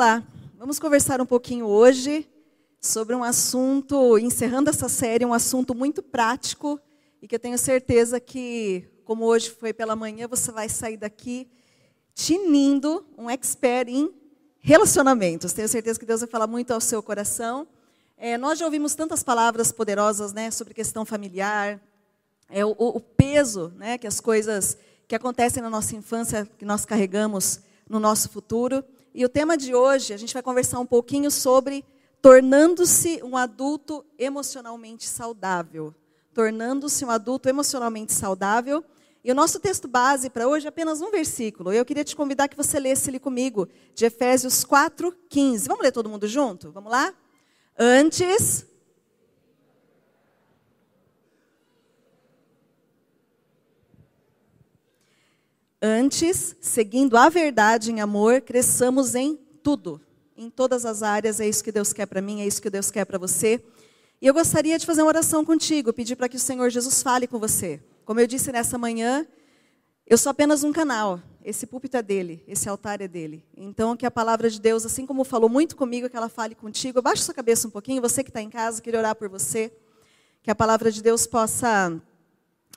Vamos lá, vamos conversar um pouquinho hoje sobre um assunto, encerrando essa série, um assunto muito prático e que eu tenho certeza que, como hoje foi pela manhã, você vai sair daqui tinindo um expert em relacionamentos. Tenho certeza que Deus vai falar muito ao seu coração. É, nós já ouvimos tantas palavras poderosas né, sobre questão familiar, é, o, o peso né, que as coisas que acontecem na nossa infância, que nós carregamos no nosso futuro. E o tema de hoje, a gente vai conversar um pouquinho sobre tornando-se um adulto emocionalmente saudável. Tornando-se um adulto emocionalmente saudável. E o nosso texto base para hoje é apenas um versículo. Eu queria te convidar que você lesse ele comigo, de Efésios 4, 15. Vamos ler todo mundo junto? Vamos lá? Antes. Antes, seguindo a verdade em amor, cresçamos em tudo, em todas as áreas. É isso que Deus quer para mim, é isso que Deus quer para você. E eu gostaria de fazer uma oração contigo, pedir para que o Senhor Jesus fale com você. Como eu disse nessa manhã, eu sou apenas um canal. Esse púlpito é dele, esse altar é dele. Então, que a palavra de Deus, assim como falou muito comigo, que ela fale contigo. Abaixa sua cabeça um pouquinho, você que está em casa, queria orar por você. Que a palavra de Deus possa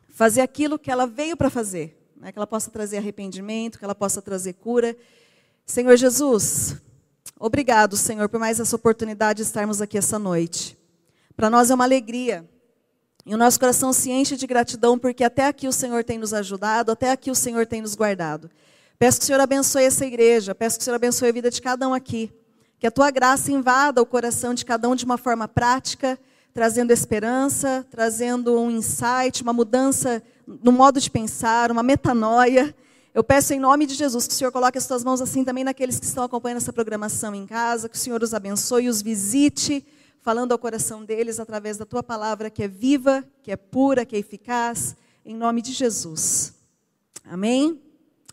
fazer aquilo que ela veio para fazer. Né? Que ela possa trazer arrependimento, que ela possa trazer cura. Senhor Jesus, obrigado, Senhor, por mais essa oportunidade de estarmos aqui essa noite. Para nós é uma alegria e o nosso coração se enche de gratidão, porque até aqui o Senhor tem nos ajudado, até aqui o Senhor tem nos guardado. Peço que o Senhor abençoe essa igreja, peço que o Senhor abençoe a vida de cada um aqui. Que a tua graça invada o coração de cada um de uma forma prática, trazendo esperança, trazendo um insight, uma mudança no modo de pensar, uma metanoia. Eu peço em nome de Jesus que o Senhor coloque as tuas mãos assim também naqueles que estão acompanhando essa programação em casa, que o Senhor os abençoe os visite falando ao coração deles através da tua palavra que é viva, que é pura, que é eficaz, em nome de Jesus. Amém?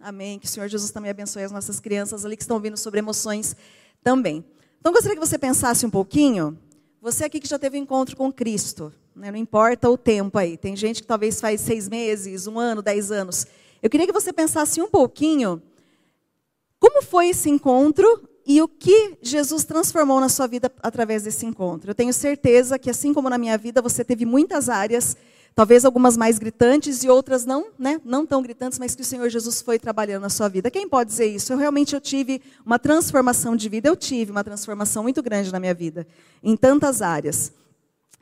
Amém. Que o Senhor Jesus também abençoe as nossas crianças ali que estão ouvindo sobre emoções também. Então, gostaria que você pensasse um pouquinho. Você aqui que já teve um encontro com Cristo, né? não importa o tempo aí. Tem gente que talvez faz seis meses, um ano, dez anos. Eu queria que você pensasse um pouquinho como foi esse encontro e o que Jesus transformou na sua vida através desse encontro. Eu tenho certeza que, assim como na minha vida, você teve muitas áreas, talvez algumas mais gritantes e outras não, né, não tão gritantes, mas que o Senhor Jesus foi trabalhando na sua vida. Quem pode dizer isso? Eu realmente eu tive uma transformação de vida, eu tive uma transformação muito grande na minha vida, em tantas áreas.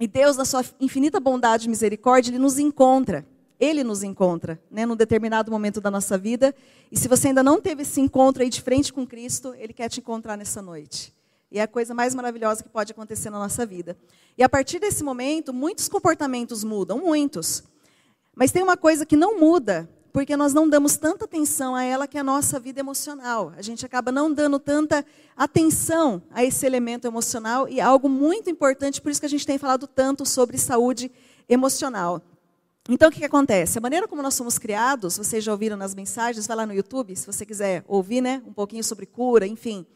E Deus, na sua infinita bondade e misericórdia, Ele nos encontra. Ele nos encontra, né, num determinado momento da nossa vida. E se você ainda não teve esse encontro aí de frente com Cristo, Ele quer te encontrar nessa noite. E é a coisa mais maravilhosa que pode acontecer na nossa vida. E a partir desse momento, muitos comportamentos mudam, muitos. Mas tem uma coisa que não muda, porque nós não damos tanta atenção a ela que é a nossa vida emocional. A gente acaba não dando tanta atenção a esse elemento emocional e algo muito importante, por isso que a gente tem falado tanto sobre saúde emocional. Então, o que, que, acontece? A maneira como nós somos criados, vocês já ouviram nas mensagens, vai lá no YouTube, se você quiser ouvir né, um pouquinho sobre cura, enfim.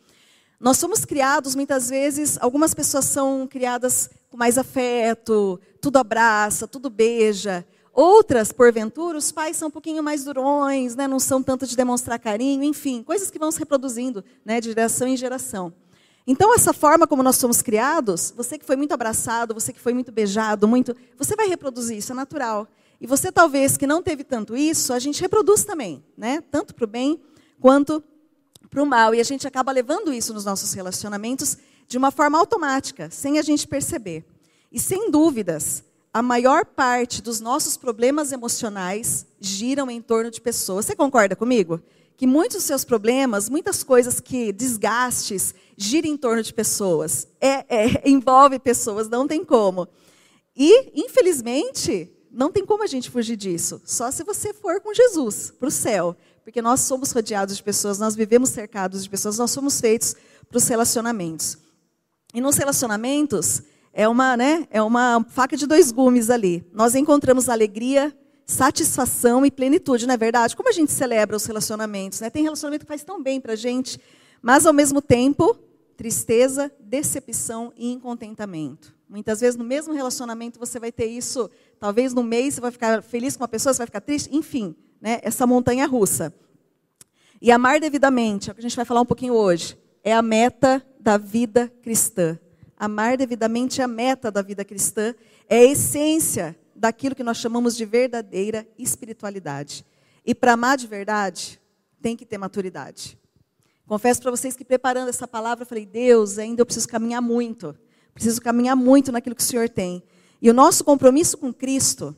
Nós somos criados, muitas vezes, algumas pessoas são criadas com mais afeto, tudo abraça, tudo beija. Outras, porventura, os pais são um pouquinho mais durões, né, não são tanto de demonstrar carinho, enfim, coisas que vão se reproduzindo né, de geração em geração. Então, essa forma como nós somos criados, você que foi muito abraçado, você que foi muito beijado, muito, você vai reproduzir, isso é natural. E você talvez que não teve tanto isso, a gente reproduz também, né? Tanto para o bem quanto para o mal. E a gente acaba levando isso nos nossos relacionamentos de uma forma automática, sem a gente perceber. E sem dúvidas, a maior parte dos nossos problemas emocionais giram em torno de pessoas. Você concorda comigo? Que muitos dos seus problemas, muitas coisas que desgastes, giram em torno de pessoas. É, é, envolve pessoas, não tem como. E, infelizmente, não tem como a gente fugir disso. Só se você for com Jesus para o céu. Porque nós somos rodeados de pessoas, nós vivemos cercados de pessoas, nós somos feitos para os relacionamentos. E nos relacionamentos, é uma, né, é uma faca de dois gumes ali. Nós encontramos alegria, satisfação e plenitude, não é verdade? Como a gente celebra os relacionamentos? Né? Tem relacionamento que faz tão bem para a gente, mas ao mesmo tempo, tristeza, decepção e incontentamento. Muitas vezes no mesmo relacionamento você vai ter isso, talvez no mês você vai ficar feliz com uma pessoa, você vai ficar triste, enfim, né, essa montanha russa. E amar devidamente, é o que a gente vai falar um pouquinho hoje. é a meta da vida cristã. Amar devidamente é a meta da vida cristã, é a essência daquilo que nós chamamos de verdadeira espiritualidade. E para amar de verdade, tem que ter maturidade. Confesso para vocês que preparando essa palavra, eu falei, Deus, ainda eu preciso caminhar muito. Preciso caminhar muito naquilo que o Senhor tem. E o nosso compromisso com Cristo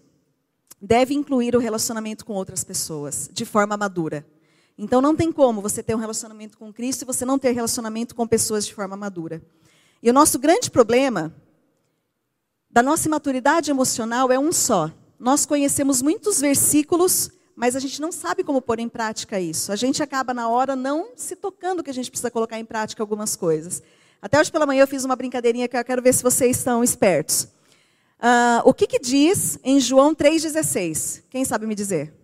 deve incluir o relacionamento com outras pessoas, de forma madura. Então não tem como você ter um relacionamento com Cristo e você não ter relacionamento com pessoas de forma madura. E o nosso grande problema da nossa imaturidade emocional é um só. Nós conhecemos muitos versículos, mas a gente não sabe como pôr em prática isso. A gente acaba na hora não se tocando que a gente precisa colocar em prática algumas coisas. Até hoje pela manhã eu fiz uma brincadeirinha que eu quero ver se vocês estão espertos. Uh, o que, que diz em João 3,16? Quem sabe me dizer?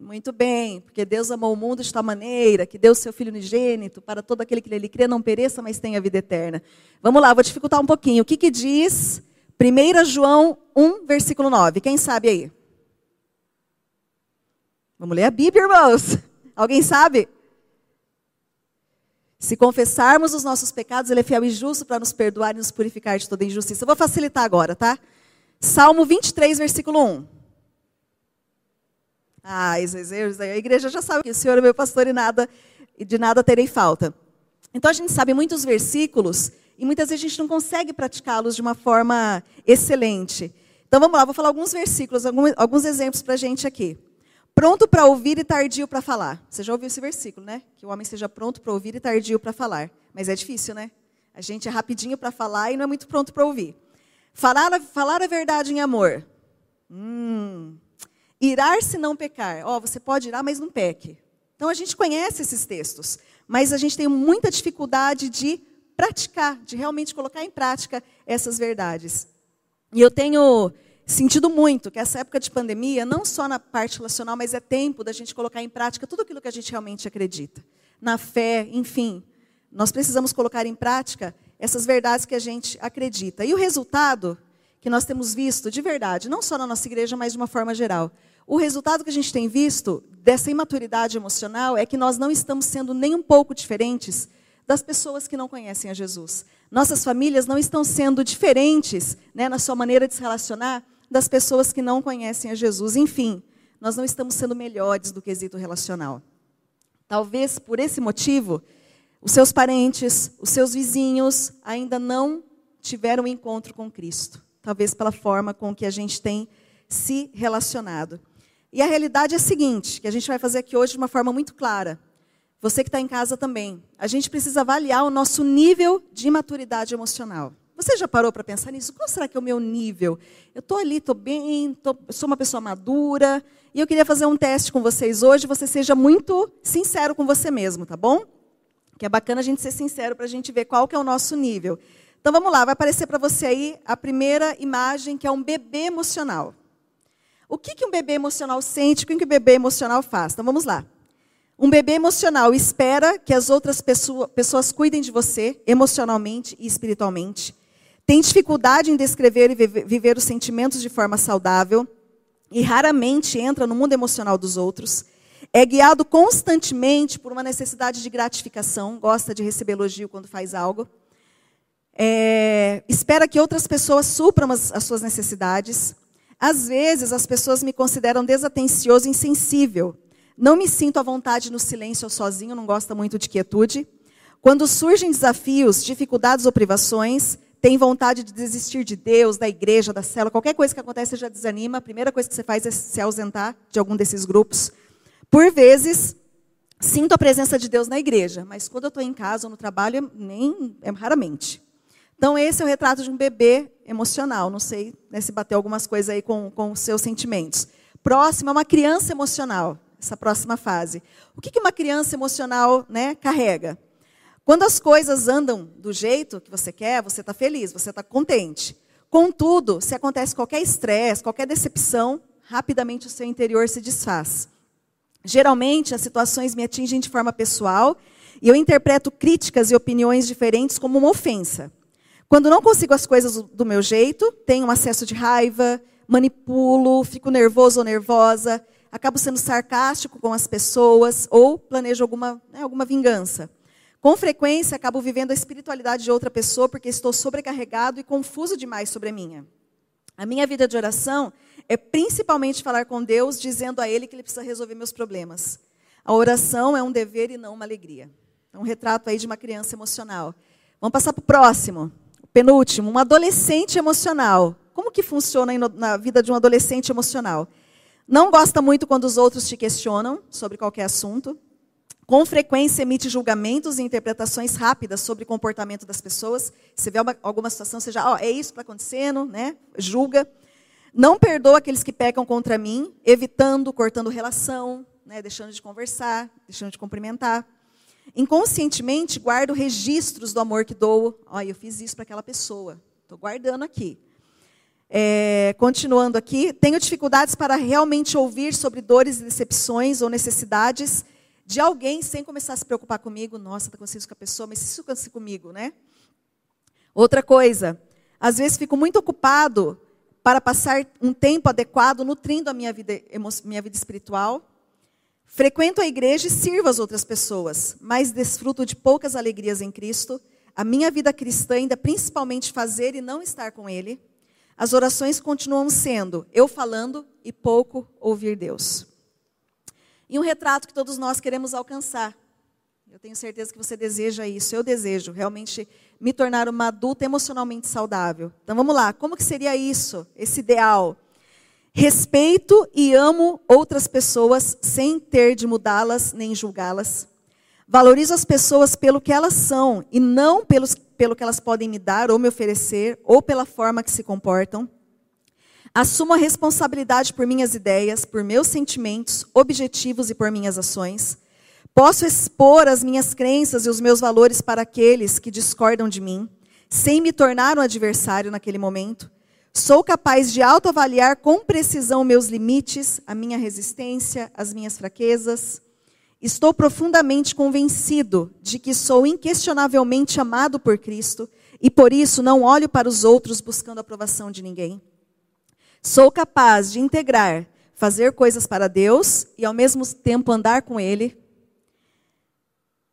Muito bem, porque Deus amou o mundo de tal maneira que deu seu Filho unigênito para todo aquele que nele crê não pereça, mas tenha vida eterna. Vamos lá, vou dificultar um pouquinho. O que, que diz 1 João 1, versículo 9? Quem sabe aí? Vamos ler a Bíblia, irmãos. Alguém sabe? Se confessarmos os nossos pecados, Ele é fiel e justo para nos perdoar e nos purificar de toda injustiça. Eu vou facilitar agora, tá? Salmo 23, versículo 1. Ah, a igreja já sabe que o Senhor é meu pastor e nada de nada terei falta. Então a gente sabe muitos versículos e muitas vezes a gente não consegue praticá-los de uma forma excelente. Então vamos lá, vou falar alguns versículos, alguns exemplos para a gente aqui. Pronto para ouvir e tardio para falar. Você já ouviu esse versículo, né? Que o homem seja pronto para ouvir e tardio para falar. Mas é difícil, né? A gente é rapidinho para falar e não é muito pronto para ouvir. Falar, falar a verdade em amor. Hum, Irar se não pecar. Ó, oh, você pode irar, mas não peque. Então a gente conhece esses textos, mas a gente tem muita dificuldade de praticar, de realmente colocar em prática essas verdades. E eu tenho sentido muito que essa época de pandemia, não só na parte relacional, mas é tempo da gente colocar em prática tudo aquilo que a gente realmente acredita. Na fé, enfim. Nós precisamos colocar em prática essas verdades que a gente acredita. E o resultado que nós temos visto de verdade, não só na nossa igreja, mas de uma forma geral, o resultado que a gente tem visto dessa imaturidade emocional é que nós não estamos sendo nem um pouco diferentes das pessoas que não conhecem a Jesus. Nossas famílias não estão sendo diferentes né, na sua maneira de se relacionar das pessoas que não conhecem a Jesus. Enfim, nós não estamos sendo melhores do quesito relacional. Talvez por esse motivo, os seus parentes, os seus vizinhos ainda não tiveram um encontro com Cristo. Talvez pela forma com que a gente tem se relacionado. E a realidade é a seguinte, que a gente vai fazer aqui hoje de uma forma muito clara. Você que está em casa também. A gente precisa avaliar o nosso nível de maturidade emocional. Você já parou para pensar nisso? Qual será que é o meu nível? Eu estou ali, estou bem, tô, sou uma pessoa madura. E eu queria fazer um teste com vocês hoje. Você seja muito sincero com você mesmo, tá bom? Que é bacana a gente ser sincero para a gente ver qual que é o nosso nível. Então vamos lá, vai aparecer para você aí a primeira imagem, que é um bebê emocional. O que, que um bebê emocional sente? O que, um bebê emocional faz? Então vamos lá. Um bebê emocional espera que as outras pessoa, pessoas cuidem de você emocionalmente e espiritualmente. Tem dificuldade em descrever e viver os sentimentos de forma saudável. E raramente entra no mundo emocional dos outros. É guiado constantemente por uma necessidade de gratificação. Gosta de receber elogio quando faz algo. É, espera que outras pessoas supram as, as suas necessidades às vezes as pessoas me consideram desatencioso e insensível. Não me sinto à vontade no silêncio ou sozinho, não gosto muito de quietude. Quando surgem desafios, dificuldades ou privações, tem vontade de desistir de Deus, da igreja, da célula, qualquer coisa que acontece, já desanima. A primeira coisa que você faz é se ausentar de algum desses grupos. Por vezes, sinto a presença de Deus na igreja, mas quando eu estou em casa ou no trabalho, nem é raramente. Então, esse é o retrato de um bebê emocional. Não sei né, se bateu algumas coisas aí com, com os seus sentimentos. Próximo é uma criança emocional, essa próxima fase. O que, que uma criança emocional né, carrega? Quando as coisas andam do jeito que você quer, você está feliz, você está contente. Contudo, se acontece qualquer estresse, qualquer decepção, rapidamente o seu interior se desfaz. Geralmente, as situações me atingem de forma pessoal e eu interpreto críticas e opiniões diferentes como uma ofensa. Quando não consigo as coisas do meu jeito, tenho um acesso de raiva, manipulo, fico nervoso ou nervosa. acabo sendo sarcástico com as pessoas ou planejo alguma, né, alguma vingança. Com frequência, acabo vivendo a espiritualidade de outra pessoa porque estou sobrecarregado e confuso demais sobre a minha. A minha vida de oração é principalmente falar com Deus, dizendo a Ele que Ele precisa resolver meus problemas. A oração é um dever e não uma alegria. É um retrato aí de uma criança emocional. Vamos passar para o próximo. O penúltimo, um adolescente emocional. Como que funciona na vida de um adolescente emocional? Não gosta muito quando os outros te questionam sobre qualquer assunto. Com frequência emite julgamentos e interpretações rápidas sobre o comportamento das pessoas. Você vê alguma situação, já, ó, é isso que está acontecendo, né? Julga. Não perdoa aqueles que pecam contra mim, evitando, cortando relação, né? deixando de conversar, deixando de cumprimentar. Inconscientemente, guardo registros do amor que dou. Olha, eu fiz isso para aquela pessoa. Estou guardando aqui. É, continuando aqui, tenho dificuldades para realmente ouvir sobre dores e decepções ou necessidades de alguém sem começar a se preocupar comigo. Nossa, está acontecendo com a pessoa, mas isso acontece comigo, né? Outra coisa, às vezes fico muito ocupado para passar um tempo adequado nutrindo a minha vida, minha vida espiritual. Frequento a igreja e sirvo as outras pessoas, mas desfruto de poucas alegrias em Cristo. A minha vida cristã ainda principalmente fazer e não estar com Ele. As orações continuam sendo eu falando e pouco ouvir Deus. E um retrato que todos nós queremos alcançar. Eu tenho certeza que você deseja isso. Eu desejo realmente me tornar uma adulta emocionalmente saudável. Então vamos lá. Como que seria isso? Esse ideal? Respeito e amo outras pessoas sem ter de mudá-las nem julgá-las. Valorizo as pessoas pelo que elas são e não pelos, pelo que elas podem me dar ou me oferecer ou pela forma que se comportam. Assumo a responsabilidade por minhas ideias, por meus sentimentos, objetivos e por minhas ações. Posso expor as minhas crenças e os meus valores para aqueles que discordam de mim, sem me tornar um adversário naquele momento. Sou capaz de autoavaliar com precisão meus limites, a minha resistência, as minhas fraquezas. Estou profundamente convencido de que sou inquestionavelmente amado por Cristo e por isso não olho para os outros buscando a aprovação de ninguém. Sou capaz de integrar, fazer coisas para Deus e ao mesmo tempo andar com Ele.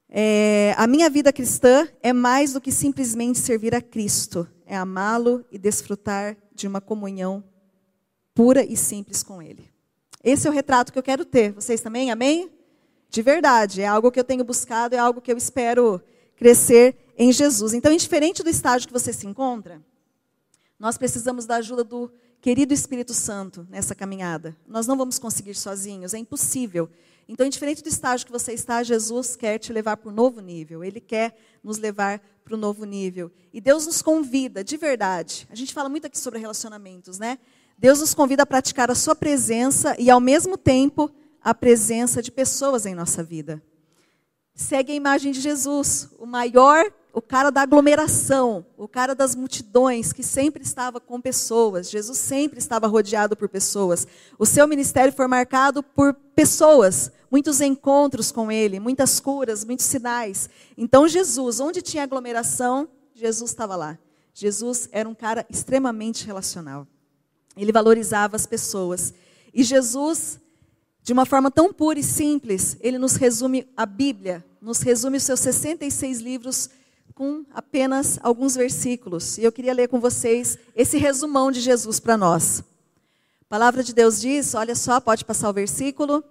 É, a minha vida cristã é mais do que simplesmente servir a Cristo, é amá-lo e desfrutar de uma comunhão pura e simples com Ele. Esse é o retrato que eu quero ter. Vocês também? Amém? De verdade, é algo que eu tenho buscado, é algo que eu espero crescer em Jesus. Então, indiferente do estágio que você se encontra, nós precisamos da ajuda do querido Espírito Santo nessa caminhada. Nós não vamos conseguir sozinhos, é impossível. Então, indiferente do estágio que você está, Jesus quer te levar para um novo nível. Ele quer nos levar para um novo nível. E Deus nos convida, de verdade. A gente fala muito aqui sobre relacionamentos, né? Deus nos convida a praticar a sua presença e, ao mesmo tempo, a presença de pessoas em nossa vida. Segue a imagem de Jesus, o maior o cara da aglomeração, o cara das multidões, que sempre estava com pessoas. Jesus sempre estava rodeado por pessoas. O seu ministério foi marcado por pessoas, muitos encontros com ele, muitas curas, muitos sinais. Então, Jesus, onde tinha aglomeração, Jesus estava lá. Jesus era um cara extremamente relacional. Ele valorizava as pessoas. E Jesus, de uma forma tão pura e simples, ele nos resume a Bíblia, nos resume os seus 66 livros com apenas alguns versículos. E eu queria ler com vocês esse resumão de Jesus para nós. A palavra de Deus diz, olha só, pode passar o versículo.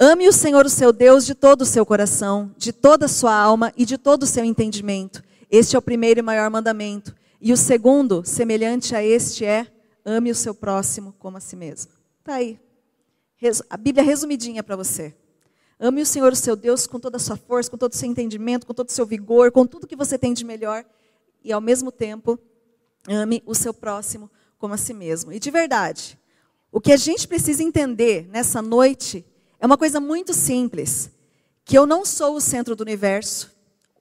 Ame o Senhor, o seu Deus, de todo o seu coração, de toda a sua alma e de todo o seu entendimento. Este é o primeiro e maior mandamento. E o segundo, semelhante a este, é: ame o seu próximo como a si mesmo. Está aí. A Bíblia resumidinha para você. Ame o Senhor, o seu Deus, com toda a sua força, com todo o seu entendimento, com todo o seu vigor, com tudo que você tem de melhor. E, ao mesmo tempo, ame o seu próximo como a si mesmo. E, de verdade, o que a gente precisa entender nessa noite é uma coisa muito simples: que eu não sou o centro do universo,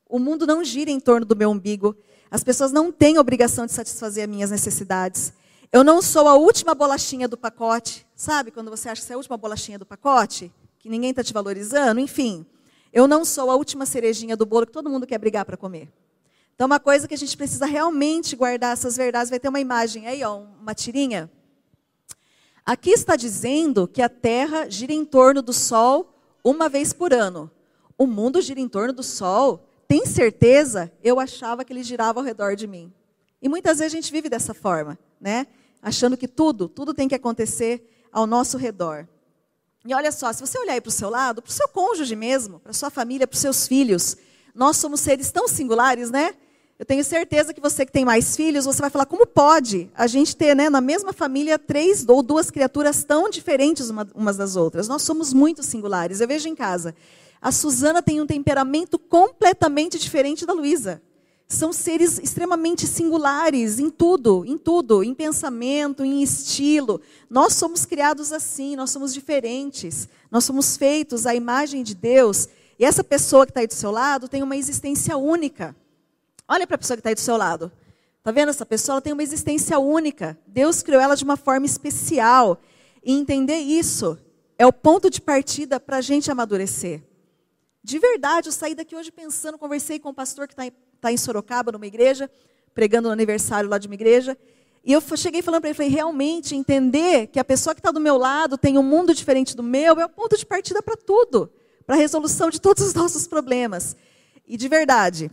o mundo não gira em torno do meu umbigo, as pessoas não têm obrigação de satisfazer as minhas necessidades. Eu não sou a última bolachinha do pacote. Sabe quando você acha que você é a última bolachinha do pacote? Que ninguém está te valorizando, enfim. Eu não sou a última cerejinha do bolo que todo mundo quer brigar para comer. Então, uma coisa que a gente precisa realmente guardar essas verdades, vai ter uma imagem aí, ó, uma tirinha. Aqui está dizendo que a Terra gira em torno do Sol uma vez por ano. O mundo gira em torno do Sol. Tem certeza? Eu achava que ele girava ao redor de mim. E muitas vezes a gente vive dessa forma, né? Achando que tudo, tudo tem que acontecer ao nosso redor. E olha só, se você olhar para o seu lado, para o seu cônjuge mesmo, para sua família, para os seus filhos, nós somos seres tão singulares, né? Eu tenho certeza que você que tem mais filhos, você vai falar como pode a gente ter, né, na mesma família, três ou duas criaturas tão diferentes uma, umas das outras. Nós somos muito singulares. Eu vejo em casa. A Suzana tem um temperamento completamente diferente da Luísa. São seres extremamente singulares em tudo, em tudo, em pensamento, em estilo. Nós somos criados assim, nós somos diferentes. Nós somos feitos à imagem de Deus. E essa pessoa que está aí do seu lado tem uma existência única. Olha para a pessoa que está aí do seu lado. Está vendo essa pessoa? Ela tem uma existência única. Deus criou ela de uma forma especial. E entender isso é o ponto de partida para a gente amadurecer. De verdade, eu saí daqui hoje pensando, conversei com um pastor que está em, tá em Sorocaba, numa igreja, pregando no aniversário lá de uma igreja. E eu cheguei falando para ele, falei, realmente, entender que a pessoa que está do meu lado tem um mundo diferente do meu, é o ponto de partida para tudo, para a resolução de todos os nossos problemas. E de verdade,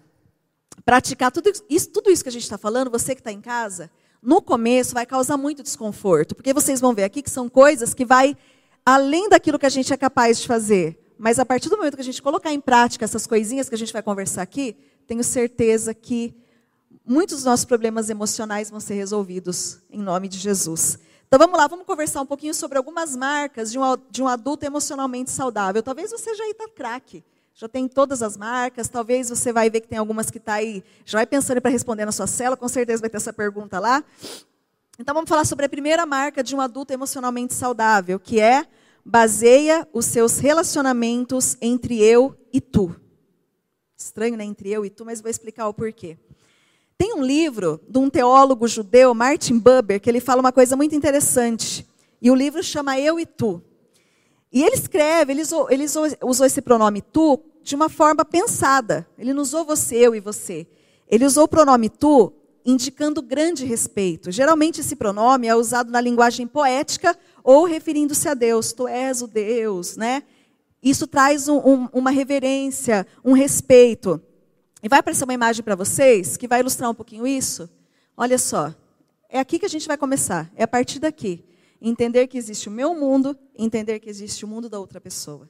praticar tudo isso, tudo isso que a gente está falando, você que está em casa, no começo vai causar muito desconforto, porque vocês vão ver aqui que são coisas que vai além daquilo que a gente é capaz de fazer. Mas a partir do momento que a gente colocar em prática essas coisinhas que a gente vai conversar aqui, tenho certeza que muitos dos nossos problemas emocionais vão ser resolvidos em nome de Jesus. Então vamos lá, vamos conversar um pouquinho sobre algumas marcas de um, de um adulto emocionalmente saudável. Talvez você já está craque já tem todas as marcas, talvez você vai ver que tem algumas que está aí, já vai pensando para responder na sua cela, com certeza vai ter essa pergunta lá. Então vamos falar sobre a primeira marca de um adulto emocionalmente saudável, que é baseia os seus relacionamentos entre eu e tu. Estranho, né? Entre eu e tu, mas vou explicar o porquê. Tem um livro de um teólogo judeu, Martin Buber, que ele fala uma coisa muito interessante. E o livro chama Eu e Tu. E ele escreve, ele usou, ele usou, esse pronome tu de uma forma pensada. Ele não usou você, eu e você. Ele usou o pronome tu indicando grande respeito. Geralmente esse pronome é usado na linguagem poética ou referindo-se a Deus. Tu és o Deus, né? Isso traz um, um, uma reverência, um respeito. E vai aparecer uma imagem para vocês que vai ilustrar um pouquinho isso. Olha só. É aqui que a gente vai começar. É a partir daqui. Entender que existe o meu mundo, entender que existe o mundo da outra pessoa.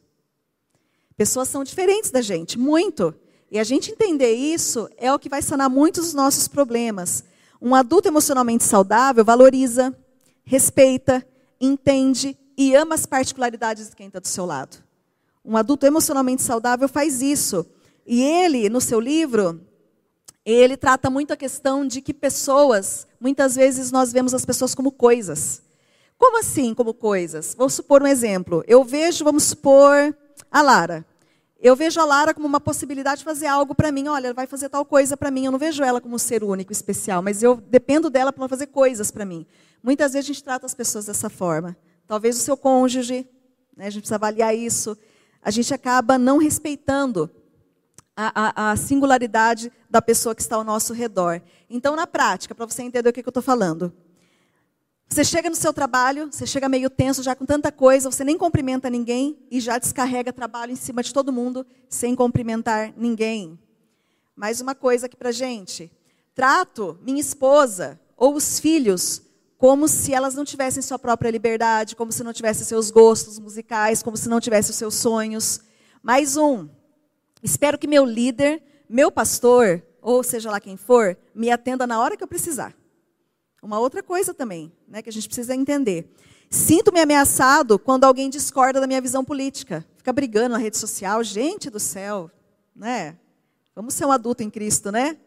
Pessoas são diferentes da gente, muito. E a gente entender isso é o que vai sanar muitos dos nossos problemas. Um adulto emocionalmente saudável valoriza, respeita, entende e ama as particularidades de quem está do seu lado. Um adulto emocionalmente saudável faz isso. E ele, no seu livro, ele trata muito a questão de que pessoas, muitas vezes nós vemos as pessoas como coisas. Como assim, como coisas? Vou supor um exemplo. Eu vejo, vamos supor, a Lara. Eu vejo a Lara como uma possibilidade de fazer algo para mim. Olha, ela vai fazer tal coisa para mim. Eu não vejo ela como um ser único, especial, mas eu dependo dela para fazer coisas para mim. Muitas vezes a gente trata as pessoas dessa forma. Talvez o seu cônjuge, né, a gente precisa avaliar isso. A gente acaba não respeitando a, a, a, singularidade da pessoa que está ao nosso redor. Então, na prática, para você entender o que, que eu estou falando, você chega no seu trabalho, você chega meio tenso, já com tanta coisa, você nem cumprimenta ninguém e já descarrega trabalho em cima de todo mundo sem cumprimentar ninguém. Mais uma coisa aqui para gente. Trato minha esposa ou os filhos como se elas não tivessem sua própria liberdade, como se não tivessem seus gostos musicais, como se não tivessem os seus sonhos. Mais um. Espero que meu líder, meu pastor, ou seja lá quem for, me atenda na hora que eu precisar. Uma outra coisa também, né, que a gente precisa entender. Sinto-me ameaçado quando alguém discorda da minha visão política. Fica brigando na rede social, gente do céu, né? Vamos ser um adulto em Cristo, né?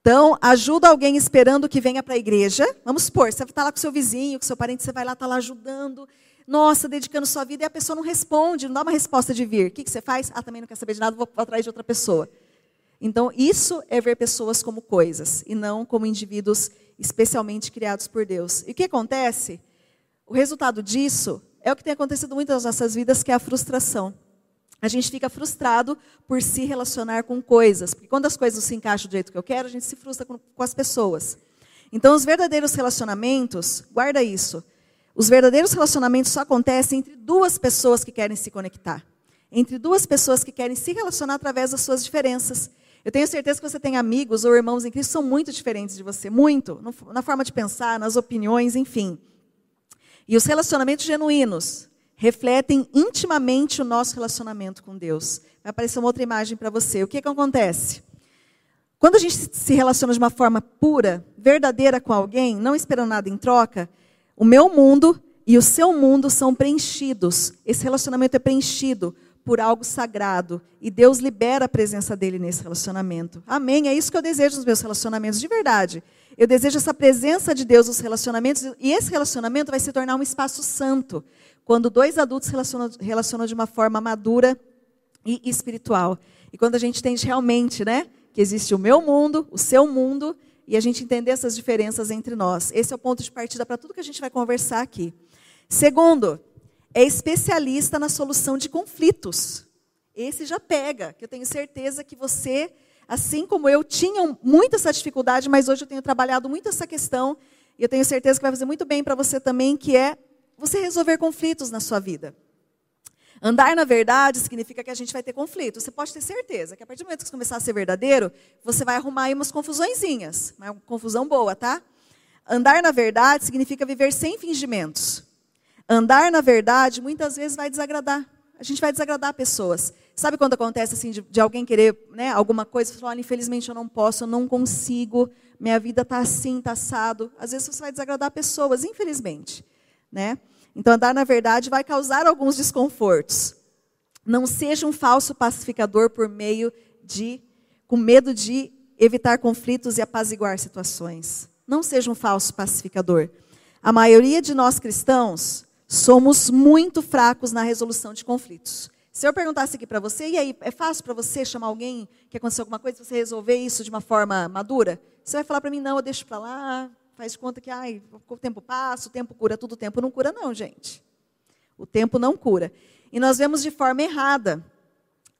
Então, ajuda alguém esperando que venha para a igreja. Vamos supor, você está lá com seu vizinho, com seu parente, você vai lá, está lá ajudando. Nossa, dedicando sua vida, e a pessoa não responde, não dá uma resposta de vir. O que, que você faz? Ah, também não quer saber de nada, vou atrás de outra pessoa. Então, isso é ver pessoas como coisas, e não como indivíduos especialmente criados por Deus. E o que acontece? O resultado disso é o que tem acontecido muito nas nossas vidas, que é a frustração. A gente fica frustrado por se relacionar com coisas, porque quando as coisas se encaixam do jeito que eu quero, a gente se frustra com, com as pessoas. Então, os verdadeiros relacionamentos, guarda isso. Os verdadeiros relacionamentos só acontecem entre duas pessoas que querem se conectar. Entre duas pessoas que querem se relacionar através das suas diferenças. Eu tenho certeza que você tem amigos ou irmãos em Cristo que são muito diferentes de você, muito, na forma de pensar, nas opiniões, enfim. E os relacionamentos genuínos refletem intimamente o nosso relacionamento com Deus. Vai aparecer uma outra imagem para você. O que, que acontece? Quando a gente se relaciona de uma forma pura, verdadeira com alguém, não esperando nada em troca, o meu mundo e o seu mundo são preenchidos. Esse relacionamento é preenchido por algo sagrado. E Deus libera a presença dele nesse relacionamento. Amém? É isso que eu desejo nos meus relacionamentos, de verdade. Eu desejo essa presença de Deus nos relacionamentos, e esse relacionamento vai se tornar um espaço santo, quando dois adultos relacionam, relacionam de uma forma madura e espiritual. E quando a gente entende realmente, né, que existe o meu mundo, o seu mundo, e a gente entender essas diferenças entre nós. Esse é o ponto de partida para tudo que a gente vai conversar aqui. Segundo, é especialista na solução de conflitos. Esse já pega, que eu tenho certeza que você, assim como eu, tinha muita essa dificuldade, mas hoje eu tenho trabalhado muito essa questão, e eu tenho certeza que vai fazer muito bem para você também, que é você resolver conflitos na sua vida. Andar na verdade significa que a gente vai ter conflito. Você pode ter certeza que a partir do momento que você começar a ser verdadeiro, você vai arrumar aí umas confusõezinhas, uma confusão boa, tá? Andar na verdade significa viver sem fingimentos. Andar na verdade muitas vezes vai desagradar. A gente vai desagradar pessoas. Sabe quando acontece assim de, de alguém querer né, alguma coisa e falar, olha, infelizmente eu não posso, eu não consigo, minha vida está assim, está assado. Às vezes você vai desagradar pessoas, infelizmente. Né? Então, andar na verdade vai causar alguns desconfortos. Não seja um falso pacificador por meio de, com medo de evitar conflitos e apaziguar situações. Não seja um falso pacificador. A maioria de nós cristãos somos muito fracos na resolução de conflitos. Se eu perguntasse aqui para você, e aí, é fácil para você chamar alguém que aconteceu alguma coisa, você resolver isso de uma forma madura? Você vai falar para mim, não, eu deixo para lá, faz conta que ai, o tempo passa, o tempo cura tudo, o tempo não cura não, gente. O tempo não cura. E nós vemos de forma errada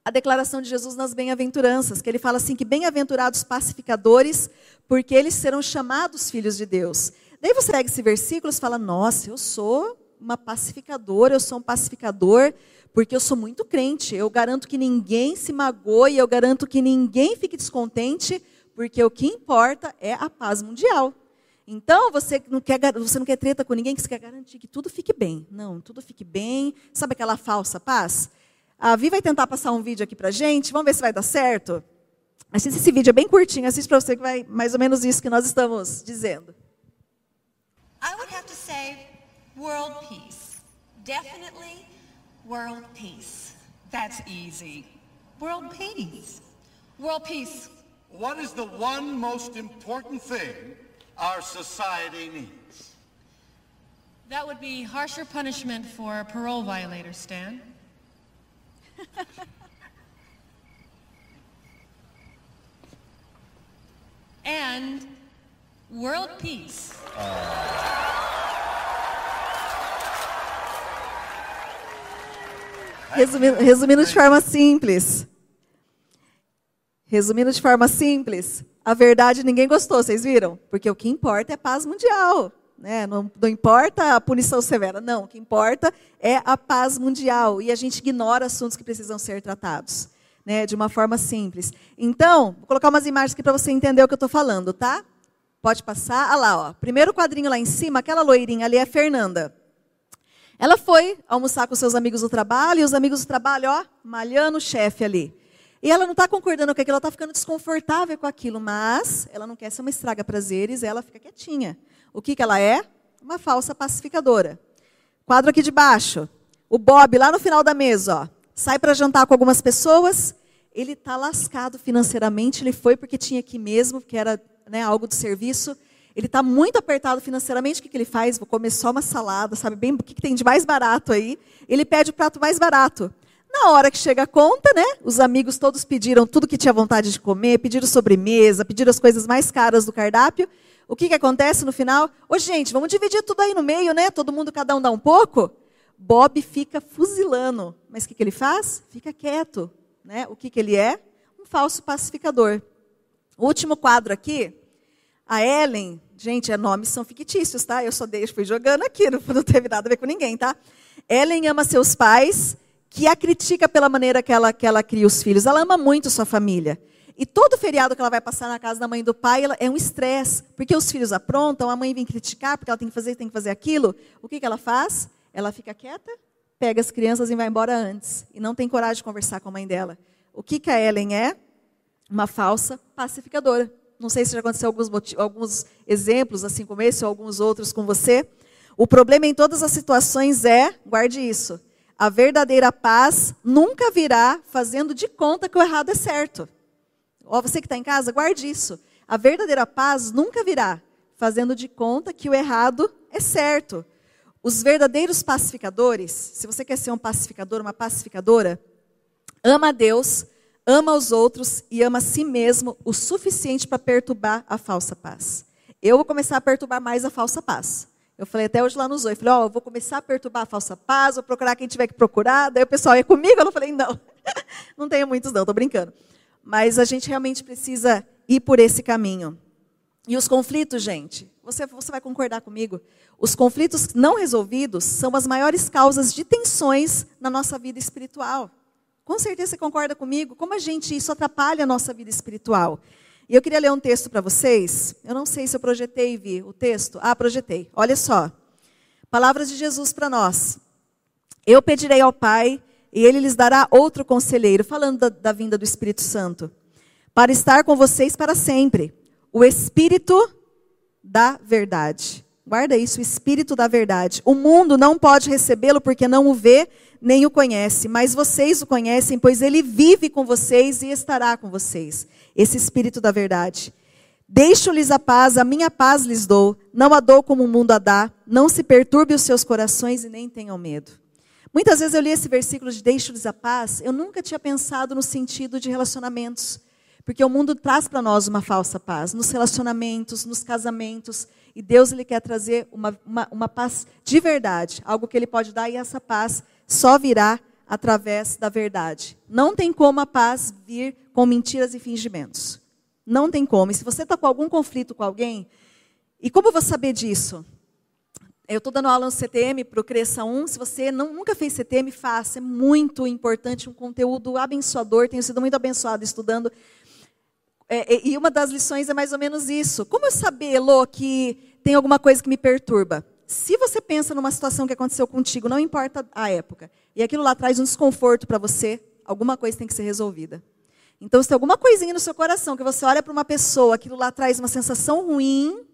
a declaração de Jesus nas bem-aventuranças, que ele fala assim que bem-aventurados pacificadores, porque eles serão chamados filhos de Deus. Daí você pega esse versículo e fala: "Nossa, eu sou uma pacificadora, eu sou um pacificador, porque eu sou muito crente. Eu garanto que ninguém se magoe, eu garanto que ninguém fique descontente, porque o que importa é a paz mundial. Então, você não quer, você não quer treta com ninguém, que você quer garantir que tudo fique bem. Não, tudo fique bem. Sabe aquela falsa paz? A Vi vai tentar passar um vídeo aqui pra gente, vamos ver se vai dar certo. Assista esse vídeo, é bem curtinho, assiste para você que vai mais ou menos isso que nós estamos dizendo. I would have to say World peace. Definitely world peace. That's easy. World peace. World peace. What is the one most important thing our society needs? That would be harsher punishment for parole violators, Stan. and world peace. Uh. Resumindo, resumindo de forma simples. Resumindo de forma simples, a verdade ninguém gostou, vocês viram? Porque o que importa é paz mundial. Né? Não, não, importa a punição severa, não. O que importa é a paz mundial. E a gente ignora assuntos que precisam ser tratados. Né? De uma forma simples. Então, vou colocar umas imagens aqui para você entender o que eu estou falando, tá? Pode passar. Olha lá, ó. Primeiro quadrinho lá em cima, aquela loirinha ali é Fernanda. Ela foi almoçar com seus amigos do trabalho, e os amigos do trabalho, ó, malhando o chefe ali. E ela não está concordando com aquilo, ela está ficando desconfortável com aquilo, mas ela não quer ser uma estraga prazeres, ela fica quietinha. O que, que ela é? Uma falsa pacificadora. Quadro aqui de baixo. O Bob, lá no final da mesa, ó, sai para jantar com algumas pessoas, ele está lascado financeiramente, ele foi porque tinha aqui mesmo, porque era né, algo de serviço, ele está muito apertado financeiramente, o que, que ele faz? Vou comer só uma salada, sabe bem o que, que tem de mais barato aí? Ele pede o prato mais barato. Na hora que chega a conta, né? Os amigos todos pediram tudo que tinha vontade de comer, pediram sobremesa, pediram as coisas mais caras do cardápio. O que, que acontece no final? Ô, gente, vamos dividir tudo aí no meio, né? Todo mundo, cada um dá um pouco. Bob fica fuzilando. Mas o que, que ele faz? Fica quieto. Né? O que, que ele é? Um falso pacificador. O último quadro aqui, a Ellen Gente, é nomes são fictícios, tá? Eu só dei, fui jogando aqui, não, não teve nada a ver com ninguém, tá? Ellen ama seus pais, que a critica pela maneira que ela, que ela cria os filhos. Ela ama muito sua família. E todo feriado que ela vai passar na casa da mãe e do pai ela, é um estresse, porque os filhos aprontam, a mãe vem criticar porque ela tem que fazer, tem que fazer aquilo. O que, que ela faz? Ela fica quieta, pega as crianças e vai embora antes. E não tem coragem de conversar com a mãe dela. O que, que a Ellen é? Uma falsa pacificadora. Não sei se já aconteceu alguns, alguns exemplos assim como esse, ou alguns outros com você. O problema em todas as situações é, guarde isso, a verdadeira paz nunca virá fazendo de conta que o errado é certo. Ó, você que está em casa, guarde isso. A verdadeira paz nunca virá fazendo de conta que o errado é certo. Os verdadeiros pacificadores, se você quer ser um pacificador, uma pacificadora, ama a Deus, ama os outros e ama a si mesmo o suficiente para perturbar a falsa paz. Eu vou começar a perturbar mais a falsa paz. Eu falei até hoje lá no Zoe, falei, ó, oh, eu vou começar a perturbar a falsa paz, vou procurar quem tiver que procurar. Daí o pessoal é comigo, eu falei, não. não tenho muitos não, estou brincando. Mas a gente realmente precisa ir por esse caminho. E os conflitos, gente, você, você vai concordar comigo, os conflitos não resolvidos são as maiores causas de tensões na nossa vida espiritual. Com certeza você concorda comigo, como a gente, isso atrapalha a nossa vida espiritual. E eu queria ler um texto para vocês. Eu não sei se eu projetei, Vi, o texto. Ah, projetei. Olha só. Palavras de Jesus para nós. Eu pedirei ao Pai e ele lhes dará outro conselheiro, falando da, da vinda do Espírito Santo, para estar com vocês para sempre. O Espírito da verdade. Guarda isso, o Espírito da verdade. O mundo não pode recebê-lo porque não o vê nem o conhece, mas vocês o conhecem, pois ele vive com vocês e estará com vocês. Esse Espírito da verdade. Deixo-lhes a paz, a minha paz lhes dou, não a dou como o mundo a dá, não se perturbe os seus corações e nem tenham medo. Muitas vezes eu li esse versículo de deixo-lhes a paz, eu nunca tinha pensado no sentido de relacionamentos. Porque o mundo traz para nós uma falsa paz, nos relacionamentos, nos casamentos. E Deus ele quer trazer uma, uma, uma paz de verdade, algo que Ele pode dar, e essa paz só virá através da verdade. Não tem como a paz vir com mentiras e fingimentos. Não tem como. E se você está com algum conflito com alguém, e como eu vou saber disso? Eu estou dando aula no CTM para o Cresça 1. Se você não, nunca fez CTM, faça. É muito importante, um conteúdo abençoador. Tenho sido muito abençoado estudando. É, e uma das lições é mais ou menos isso. Como eu saber, Elô, que tem alguma coisa que me perturba? Se você pensa numa situação que aconteceu contigo, não importa a época, e aquilo lá traz um desconforto para você, alguma coisa tem que ser resolvida. Então, se tem alguma coisinha no seu coração que você olha para uma pessoa, aquilo lá traz uma sensação ruim,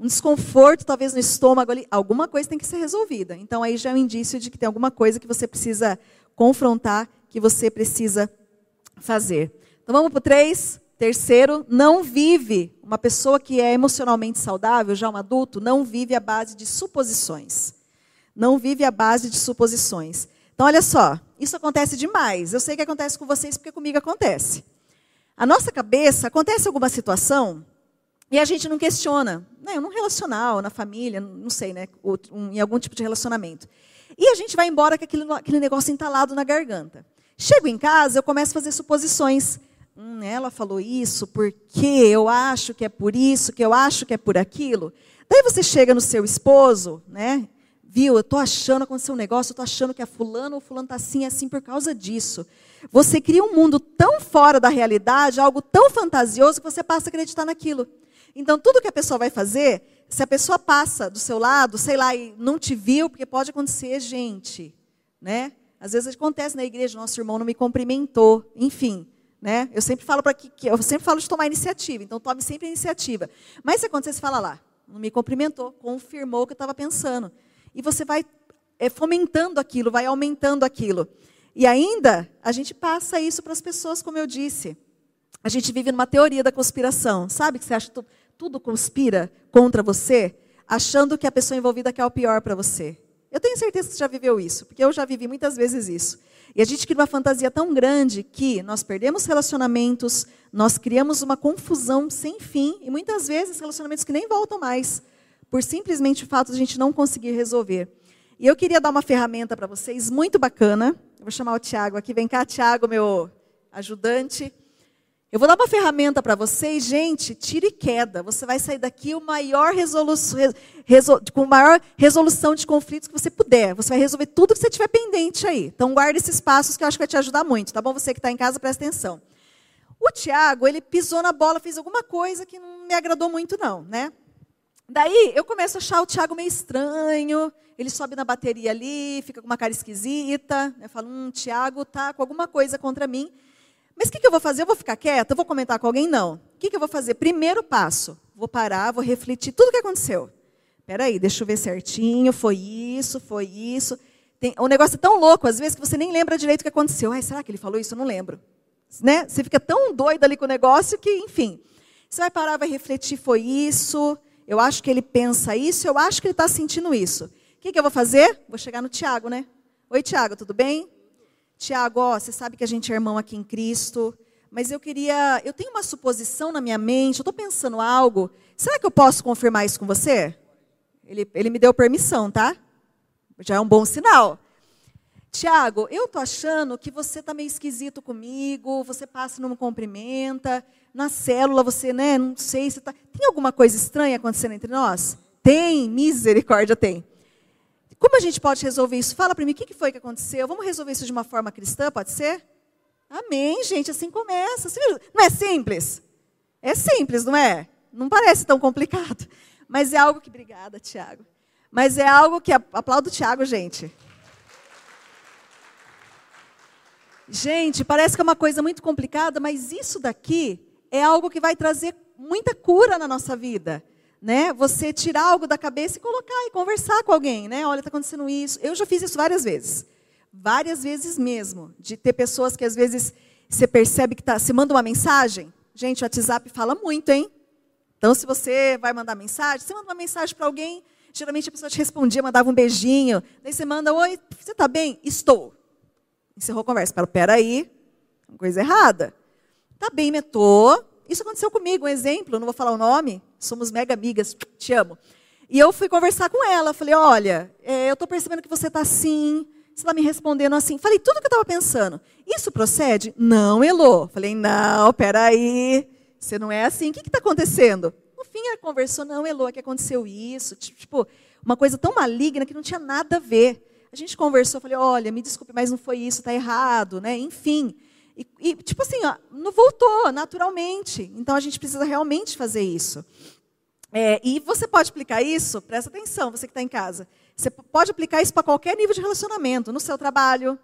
um desconforto, talvez no estômago ali, alguma coisa tem que ser resolvida. Então aí já é um indício de que tem alguma coisa que você precisa confrontar, que você precisa fazer. Então vamos para o três. Terceiro, não vive, uma pessoa que é emocionalmente saudável, já um adulto, não vive à base de suposições. Não vive à base de suposições. Então, olha só, isso acontece demais. Eu sei que acontece com vocês porque comigo acontece. A nossa cabeça, acontece alguma situação, e a gente não questiona, né, num relacional, na família, não sei, né, em algum tipo de relacionamento. E a gente vai embora com aquele, aquele negócio entalado na garganta. Chego em casa, eu começo a fazer suposições. Hum, ela falou isso porque eu acho que é por isso, que eu acho que é por aquilo. Daí você chega no seu esposo, né? Viu, eu estou achando, aconteceu um negócio, eu estou achando que é fulano ou fulano está assim, assim por causa disso. Você cria um mundo tão fora da realidade, algo tão fantasioso, que você passa a acreditar naquilo. Então, tudo que a pessoa vai fazer, se a pessoa passa do seu lado, sei lá, e não te viu, porque pode acontecer, gente, né? Às vezes acontece na igreja, nosso irmão não me cumprimentou, enfim, né? Eu sempre falo para que, que, eu sempre falo de tomar iniciativa, então tome sempre iniciativa. Mas se acontecer, você fala lá, não me cumprimentou, confirmou o que eu estava pensando. E você vai é, fomentando aquilo, vai aumentando aquilo. E ainda a gente passa isso para as pessoas, como eu disse. A gente vive numa teoria da conspiração, sabe que você acha que tudo conspira contra você, achando que a pessoa envolvida quer o pior para você. Eu tenho certeza que você já viveu isso, porque eu já vivi muitas vezes isso. E a gente cria uma fantasia tão grande que nós perdemos relacionamentos, nós criamos uma confusão sem fim, e muitas vezes relacionamentos que nem voltam mais, por simplesmente o fato de a gente não conseguir resolver. E eu queria dar uma ferramenta para vocês muito bacana. Eu vou chamar o Tiago aqui. Vem cá, Tiago, meu ajudante. Eu vou dar uma ferramenta para vocês, gente, tira e queda. Você vai sair daqui o maior resolução, resol, com a maior resolução de conflitos que você puder. Você vai resolver tudo que você tiver pendente aí. Então guarde esses passos que eu acho que vai te ajudar muito, tá bom? Você que está em casa, presta atenção. O Tiago, ele pisou na bola, fez alguma coisa que não me agradou muito, não, né? Daí eu começo a achar o Tiago meio estranho. Ele sobe na bateria ali, fica com uma cara esquisita. Eu falo, hum, Tiago tá com alguma coisa contra mim. Mas o que, que, eu vou fazer? Eu vou ficar quieta? Eu vou comentar com alguém? Não. O que, que eu vou fazer? Primeiro passo, vou parar, vou refletir tudo o que aconteceu. Espera aí, deixa eu ver certinho, foi isso, foi isso. Tem, um negócio é tão louco, às vezes, que você nem lembra direito o que aconteceu. Ai, será que ele falou isso? Eu não lembro. Né? Você fica tão doido ali com o negócio que, enfim. Você vai parar, vai refletir, foi isso, eu acho que ele pensa isso, eu acho que ele está sentindo isso. O que, que eu vou fazer? Vou chegar no Tiago, né? Oi, Tiago, tudo bem? Tiago, ó, você sabe que a gente é irmão aqui em Cristo, mas eu queria. Eu tenho uma suposição na minha mente, eu estou pensando algo. Será que eu posso confirmar isso com você? Ele, ele me deu permissão, tá? Já é um bom sinal. Tiago, eu tô achando que você está meio esquisito comigo, você passa e não me cumprimenta, na célula você, né, não sei, você tá... tem alguma coisa estranha acontecendo entre nós? Tem, misericórdia tem. Como a gente pode resolver isso? Fala para mim, o que foi que aconteceu? Vamos resolver isso de uma forma cristã, pode ser? Amém, gente, assim começa. Não é simples? É simples, não é? Não parece tão complicado. Mas é algo que. Obrigada, Tiago. Mas é algo que. Aplaudo o Tiago, gente. Gente, parece que é uma coisa muito complicada, mas isso daqui é algo que vai trazer muita cura na nossa vida né? Você tirar algo da cabeça e colocar e conversar com alguém, né? Olha, está acontecendo isso. Eu já fiz isso várias vezes, várias vezes mesmo, de ter pessoas que às vezes você percebe que tá, você manda uma mensagem. Gente, o WhatsApp fala muito, hein? Então, se você vai mandar mensagem, você manda uma mensagem para alguém, geralmente a pessoa te respondia, mandava um beijinho. Daí você manda, oi, você está bem? Estou. Encerrou a conversa. Peraí, uma coisa errada. Tá bem, metou. Isso aconteceu comigo, um exemplo, não vou falar o nome, somos mega amigas, te amo. E eu fui conversar com ela, falei, olha, é, eu estou percebendo que você está assim, você está me respondendo assim. Falei tudo o que eu estava pensando. Isso procede? Não, Elô. Falei, não, peraí, você não é assim, o que está acontecendo? No fim, ela conversou, não, Elô, é que aconteceu isso. Tipo, uma coisa tão maligna que não tinha nada a ver. A gente conversou, falei, olha, me desculpe, mas não foi isso, está errado, né? Enfim. E, e, tipo assim, ó, não voltou naturalmente. Então a gente precisa realmente fazer isso. É, e você pode aplicar isso, presta atenção, você que está em casa. Você pode aplicar isso para qualquer nível de relacionamento, no seu trabalho,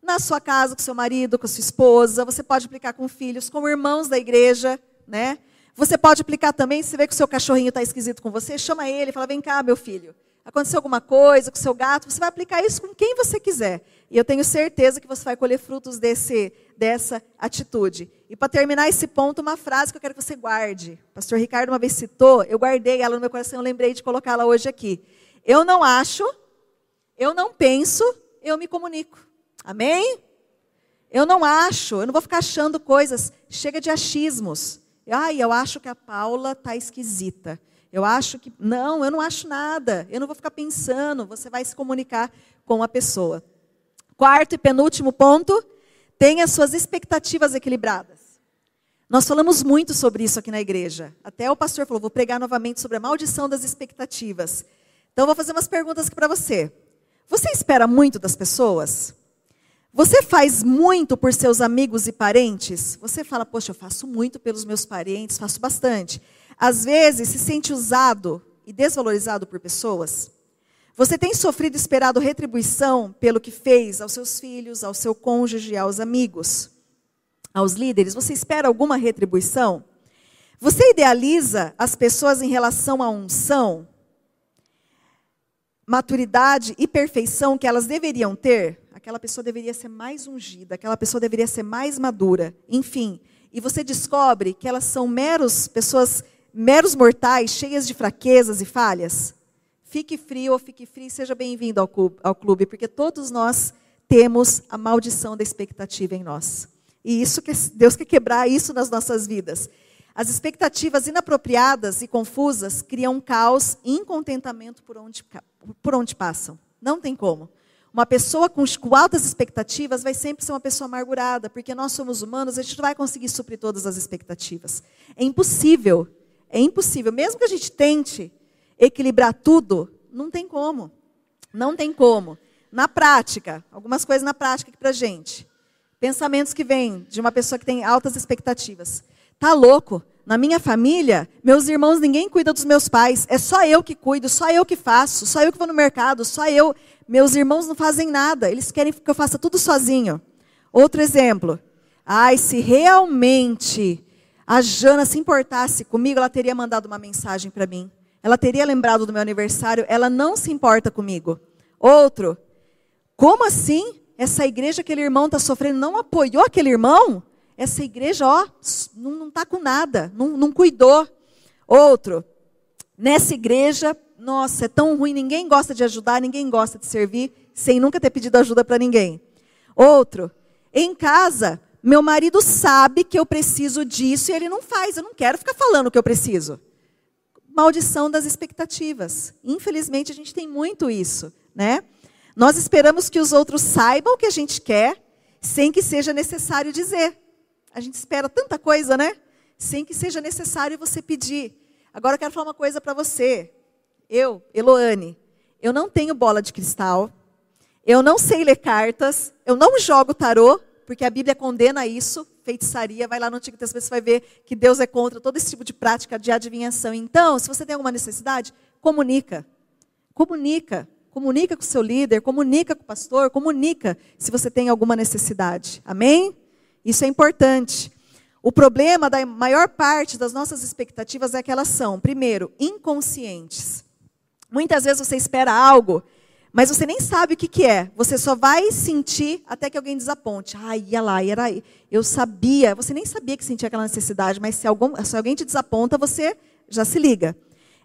na sua casa, com seu marido, com sua esposa. Você pode aplicar com filhos, com irmãos da igreja, né? Você pode aplicar também, se vê que o seu cachorrinho está esquisito com você, chama ele fala: vem cá, meu filho aconteceu alguma coisa com o seu gato, você vai aplicar isso com quem você quiser. E eu tenho certeza que você vai colher frutos desse, dessa atitude. E para terminar esse ponto, uma frase que eu quero que você guarde. O pastor Ricardo uma vez citou, eu guardei ela no meu coração, eu lembrei de colocá-la hoje aqui. Eu não acho, eu não penso, eu me comunico. Amém? Eu não acho, eu não vou ficar achando coisas. Chega de achismos. Ai, eu acho que a Paula está esquisita. Eu acho que. Não, eu não acho nada. Eu não vou ficar pensando. Você vai se comunicar com a pessoa. Quarto e penúltimo ponto: tenha suas expectativas equilibradas. Nós falamos muito sobre isso aqui na igreja. Até o pastor falou: vou pregar novamente sobre a maldição das expectativas. Então, vou fazer umas perguntas para você. Você espera muito das pessoas? Você faz muito por seus amigos e parentes? Você fala, poxa, eu faço muito pelos meus parentes, faço bastante às vezes se sente usado e desvalorizado por pessoas? Você tem sofrido esperado retribuição pelo que fez aos seus filhos, ao seu cônjuge, aos amigos, aos líderes? Você espera alguma retribuição? Você idealiza as pessoas em relação à unção, maturidade e perfeição que elas deveriam ter? Aquela pessoa deveria ser mais ungida, aquela pessoa deveria ser mais madura, enfim. E você descobre que elas são meros pessoas meros mortais, cheias de fraquezas e falhas? Fique frio ou fique frio, seja bem-vindo ao, clube, porque todos nós temos a maldição da expectativa em nós. E isso que Deus quer quebrar isso nas nossas vidas. As expectativas inapropriadas e confusas criam caos e incontentamento por onde, por onde passam. Não tem como. Uma pessoa com, com, altas expectativas vai sempre ser uma pessoa amargurada, porque nós somos humanos, a gente não vai conseguir suprir todas as expectativas. É impossível. É impossível. Mesmo que a gente tente equilibrar tudo, não tem como. Não tem como. Na prática, algumas coisas na prática aqui pra gente. Pensamentos que vêm de uma pessoa que tem altas expectativas. Tá louco? Na minha família, meus irmãos, ninguém cuida dos meus pais. É só eu que cuido, só eu que faço, só eu que vou no mercado, só eu. Meus irmãos não fazem nada, eles querem que eu faça tudo sozinho. Outro exemplo. Ai, se realmente a Jana se importasse comigo, ela teria mandado uma mensagem para mim. Ela teria lembrado do meu aniversário, ela não se importa comigo. Outro. Como assim? Essa igreja, aquele irmão está sofrendo, não apoiou aquele irmão? Essa igreja, ó, não está com nada, não, não cuidou. Outro. Nessa igreja, nossa, é tão ruim, ninguém gosta de ajudar, ninguém gosta de servir, sem nunca ter pedido ajuda para ninguém. Outro, em casa, meu marido sabe que eu preciso disso e ele não faz, eu não quero ficar falando o que eu preciso. Maldição das expectativas. Infelizmente, a gente tem muito isso, né? Nós esperamos que os outros saibam o que a gente quer, sem que seja necessário dizer. A gente espera tanta coisa, né? Sem que seja necessário você pedir. Agora eu quero falar uma coisa para você. Eu, Eloane, eu não tenho bola de cristal, eu não sei ler cartas, eu não jogo tarô, porque a Bíblia condena isso, feitiçaria. Vai lá no Antigo Testamento, você vai ver que Deus é contra todo esse tipo de prática de adivinhação. Então, se você tem alguma necessidade, comunica. Comunica. Comunica com o seu líder, comunica com o pastor, comunica se você tem alguma necessidade. Amém? Isso é importante. O problema da maior parte das nossas expectativas é que elas são, primeiro, inconscientes. Muitas vezes você espera algo, mas você nem sabe o que, que é. Você só vai sentir até que alguém desaponte. Ai, ia lá, era. Eu sabia. Você nem sabia que sentia aquela necessidade, mas se, algum, se alguém te desaponta, você já se liga.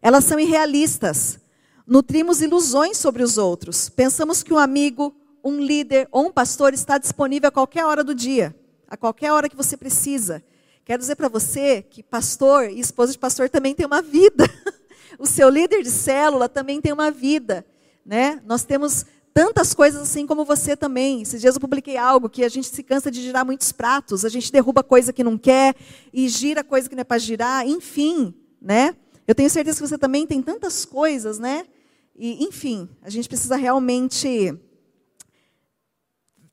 Elas são irrealistas. Nutrimos ilusões sobre os outros. Pensamos que um amigo, um líder ou um pastor está disponível a qualquer hora do dia, a qualquer hora que você precisa. Quero dizer para você que pastor e esposa de pastor também tem uma vida. O seu líder de célula também tem uma vida, né? Nós temos tantas coisas assim como você também. Esses dias eu publiquei algo que a gente se cansa de girar muitos pratos, a gente derruba coisa que não quer e gira coisa que não é para girar, enfim, né? Eu tenho certeza que você também tem tantas coisas, né? E, enfim, a gente precisa realmente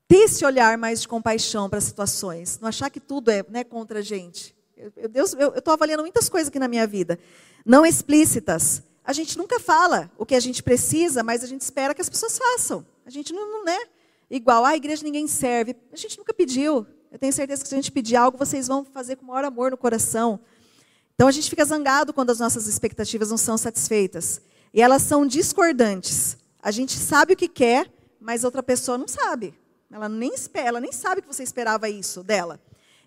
ter esse olhar mais de compaixão para as situações, não achar que tudo é né, contra a gente. Eu, estou avaliando muitas coisas aqui na minha vida não explícitas. A gente nunca fala o que a gente precisa, mas a gente espera que as pessoas façam. A gente não, não é igual, ah, a igreja ninguém serve. A gente nunca pediu. Eu tenho certeza que se a gente pedir algo, vocês vão fazer com maior amor no coração. Então a gente fica zangado quando as nossas expectativas não são satisfeitas. E elas são discordantes. A gente sabe o que quer, mas outra pessoa não sabe. Ela nem espera, ela nem sabe que você esperava isso dela.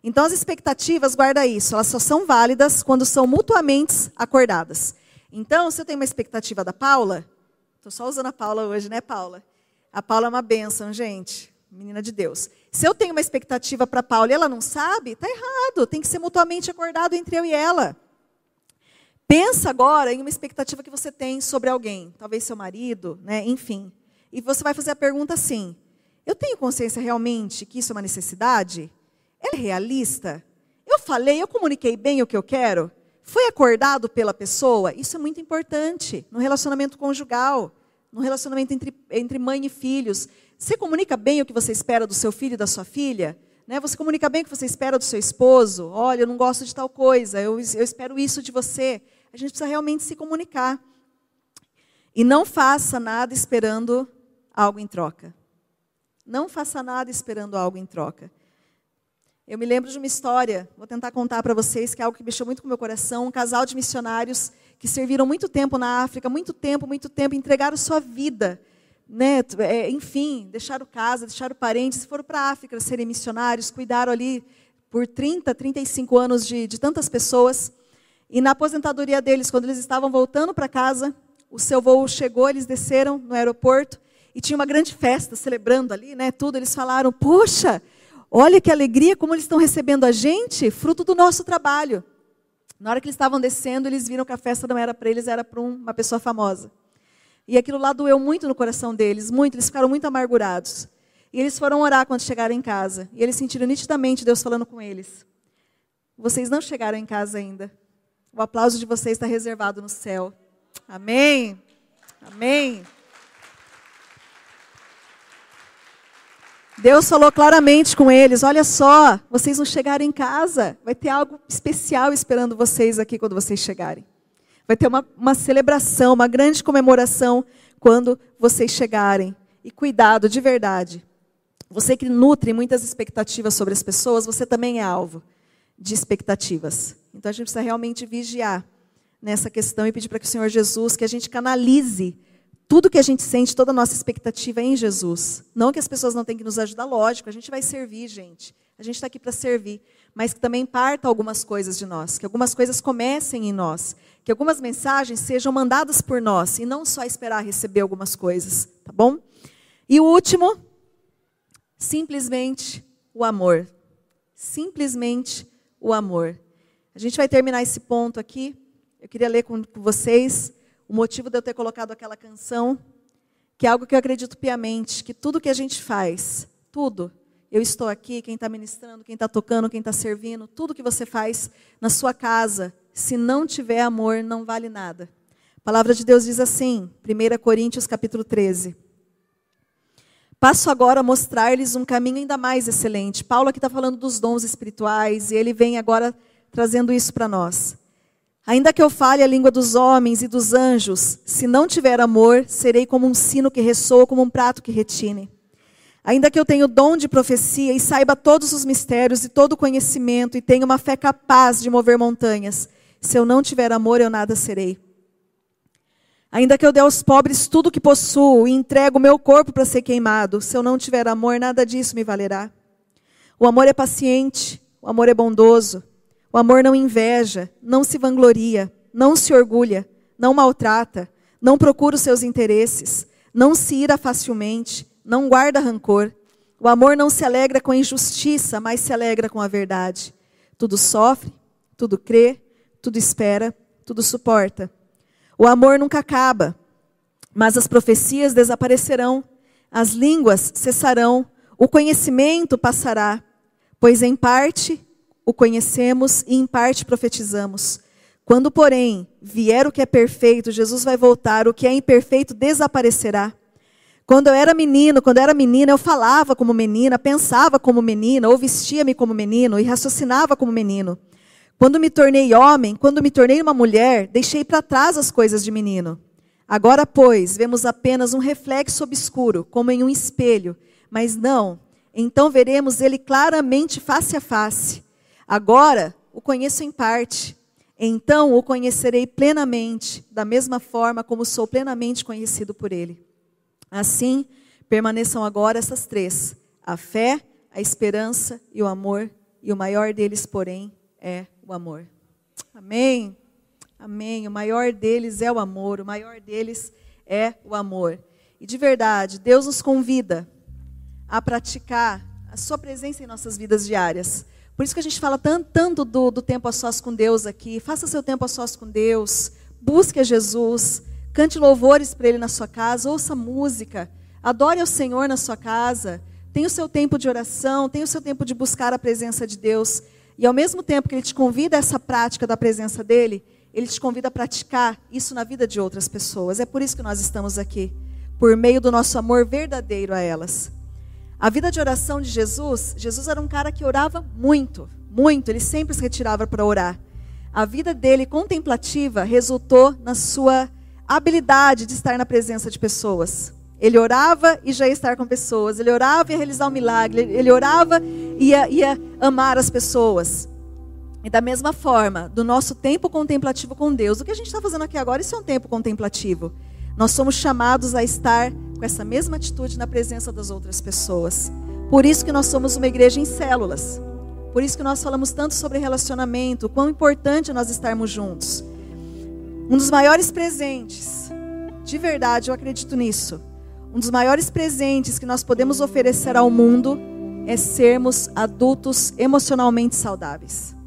Então, as expectativas, guarda isso, elas só são válidas quando são mutuamente acordadas. Então, se eu tenho uma expectativa da Paula, estou só usando a Paula hoje, né, Paula? A Paula é uma bênção, gente, menina de Deus. Se eu tenho uma expectativa para a Paula e ela não sabe, está errado, tem que ser mutuamente acordado entre eu e ela. Pensa agora em uma expectativa que você tem sobre alguém, talvez seu marido, né, enfim. E você vai fazer a pergunta assim: eu tenho consciência realmente que isso é uma necessidade? é realista? Eu falei, eu comuniquei bem o que eu quero? Foi acordado pela pessoa? Isso é muito importante no relacionamento conjugal, no relacionamento entre, entre mãe e filhos. Você comunica bem o que você espera do seu filho e da sua filha? Né? Você comunica bem o que você espera do seu esposo? Olha, eu não gosto de tal coisa, eu, eu espero isso de você. A gente precisa realmente se comunicar. E não faça nada esperando algo em troca. Não faça nada esperando algo em troca. Eu me lembro de uma história, vou tentar contar para vocês, que é algo que mexeu muito com o meu coração. Um casal de missionários que serviram muito tempo na África, muito tempo, muito tempo, entregaram sua vida. Né? É, enfim, deixaram casa, deixaram parentes, foram para a África serem missionários, cuidaram ali por 30, 35 anos de, de tantas pessoas. E na aposentadoria deles, quando eles estavam voltando para casa, o seu voo chegou, eles desceram no aeroporto e tinha uma grande festa celebrando ali, né? Tudo. Eles falaram: Puxa, Olha que alegria como eles estão recebendo a gente, fruto do nosso trabalho. Na hora que eles estavam descendo, eles viram que a festa não era para eles, era para uma pessoa famosa. E aquilo lá doeu muito no coração deles, muito, eles ficaram muito amargurados. E eles foram orar quando chegaram em casa. E eles sentiram nitidamente Deus falando com eles. Vocês não chegaram em casa ainda. O aplauso de vocês está reservado no céu. Amém. Amém. Deus falou claramente com eles: olha só, vocês não chegaram em casa, vai ter algo especial esperando vocês aqui quando vocês chegarem. Vai ter uma, uma celebração, uma grande comemoração quando vocês chegarem. E cuidado, de verdade. Você que nutre muitas expectativas sobre as pessoas, você também é alvo de expectativas. Então a gente precisa realmente vigiar nessa questão e pedir para que o Senhor Jesus, que a gente canalize tudo que a gente sente, toda a nossa expectativa em Jesus. Não que as pessoas não tenham que nos ajudar, lógico, a gente vai servir, gente. A gente está aqui para servir, mas que também parta algumas coisas de nós, que algumas coisas comecem em nós, que algumas mensagens sejam mandadas por nós e não só esperar receber algumas coisas, tá bom? E o último, simplesmente o amor. Simplesmente o amor. A gente vai terminar esse ponto aqui. Eu queria ler com vocês o motivo de eu ter colocado aquela canção, que é algo que eu acredito piamente, que tudo que a gente faz, tudo, eu estou aqui, quem está ministrando, quem está tocando, quem está servindo, tudo que você faz na sua casa, se não tiver amor, não vale nada. A palavra de Deus diz assim, 1 Coríntios capítulo 13. Passo agora a mostrar-lhes um caminho ainda mais excelente. Paulo aqui está falando dos dons espirituais e ele vem agora trazendo isso para nós. Ainda que eu fale a língua dos homens e dos anjos, se não tiver amor, serei como um sino que ressoa, como um prato que retine. Ainda que eu tenha o dom de profecia e saiba todos os mistérios e todo o conhecimento e tenha uma fé capaz de mover montanhas, se eu não tiver amor, eu nada serei. Ainda que eu dê aos pobres tudo o que possuo e entrego o meu corpo para ser queimado, se eu não tiver amor, nada disso me valerá. O amor é paciente, o amor é bondoso, o amor não inveja, não se vangloria, não se orgulha, não maltrata, não procura os seus interesses, não se ira facilmente, não guarda rancor. O amor não se alegra com a injustiça, mas se alegra com a verdade. Tudo sofre, tudo crê, tudo espera, tudo suporta. O amor nunca acaba, mas as profecias desaparecerão, as línguas cessarão, o conhecimento passará, pois em parte o conhecemos e em parte profetizamos. Quando, porém, vier o que é perfeito, Jesus vai voltar, o que é imperfeito desaparecerá. Quando eu era menino, quando eu era menina, eu falava como menina, pensava como menina, ou vestia-me como menino e raciocinava como menino. Quando me tornei homem, quando me tornei uma mulher, deixei para trás as coisas de menino. Agora, pois, vemos apenas um reflexo obscuro, como em um espelho, mas não, então veremos ele claramente face a face. Agora o conheço em parte, então o conhecerei plenamente, da mesma forma como sou plenamente conhecido por ele. Assim, permaneçam agora essas três: a fé, a esperança e o amor, e o maior deles, porém, é o amor. Amém? Amém. O maior deles é o amor, o maior deles é o amor. E de verdade, Deus nos convida a praticar a Sua presença em nossas vidas diárias. Por isso que a gente fala tanto, tanto do, do tempo a sós com Deus aqui. Faça seu tempo a sós com Deus. Busque a Jesus. Cante louvores para Ele na sua casa. Ouça música. Adore ao Senhor na sua casa. Tenha o seu tempo de oração. Tenha o seu tempo de buscar a presença de Deus. E ao mesmo tempo que ele te convida a essa prática da presença dele, ele te convida a praticar isso na vida de outras pessoas. É por isso que nós estamos aqui, por meio do nosso amor verdadeiro a elas. A vida de oração de Jesus, Jesus era um cara que orava muito, muito, ele sempre se retirava para orar. A vida dele contemplativa resultou na sua habilidade de estar na presença de pessoas. Ele orava e já ia estar com pessoas. Ele orava e ia realizar um milagre. Ele orava e ia, ia amar as pessoas. E da mesma forma, do nosso tempo contemplativo com Deus, o que a gente está fazendo aqui agora, isso é um tempo contemplativo. Nós somos chamados a estar com essa mesma atitude na presença das outras pessoas. Por isso que nós somos uma igreja em células. Por isso que nós falamos tanto sobre relacionamento, quão importante nós estarmos juntos. Um dos maiores presentes, de verdade, eu acredito nisso, um dos maiores presentes que nós podemos oferecer ao mundo é sermos adultos emocionalmente saudáveis.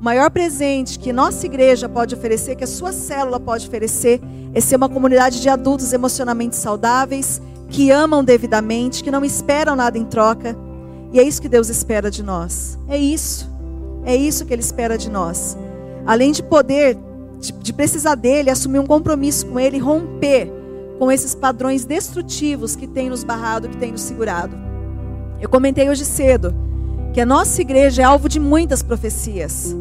O maior presente que nossa igreja pode oferecer, que a sua célula pode oferecer, é ser uma comunidade de adultos emocionalmente saudáveis, que amam devidamente, que não esperam nada em troca. E é isso que Deus espera de nós. É isso. É isso que Ele espera de nós. Além de poder, de, de precisar dele, assumir um compromisso com Ele, romper com esses padrões destrutivos que tem nos barrado, que tem nos segurado. Eu comentei hoje cedo que a nossa igreja é alvo de muitas profecias.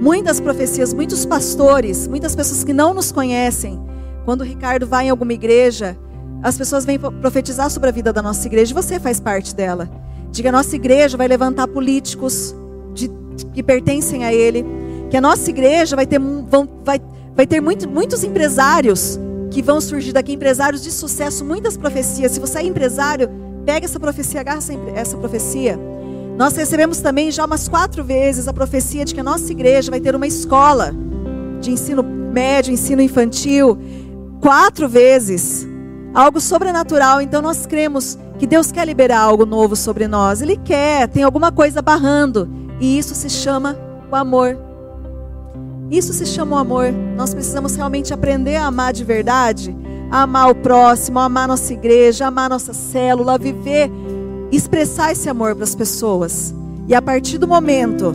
Muitas profecias, muitos pastores, muitas pessoas que não nos conhecem. Quando o Ricardo vai em alguma igreja, as pessoas vêm profetizar sobre a vida da nossa igreja e você faz parte dela. Diga, a nossa igreja vai levantar políticos de, que pertencem a ele. Que a nossa igreja vai ter, vão, vai, vai ter muito, muitos empresários que vão surgir daqui, empresários de sucesso, muitas profecias. Se você é empresário, pega essa profecia, agarra essa, essa profecia. Nós recebemos também já umas quatro vezes a profecia de que a nossa igreja vai ter uma escola de ensino médio, ensino infantil. Quatro vezes. Algo sobrenatural. Então nós cremos que Deus quer liberar algo novo sobre nós. Ele quer, tem alguma coisa barrando. E isso se chama o amor. Isso se chama o amor. Nós precisamos realmente aprender a amar de verdade, a amar o próximo, a amar nossa igreja, a amar nossa célula, viver, expressar esse amor para as pessoas. E a partir do momento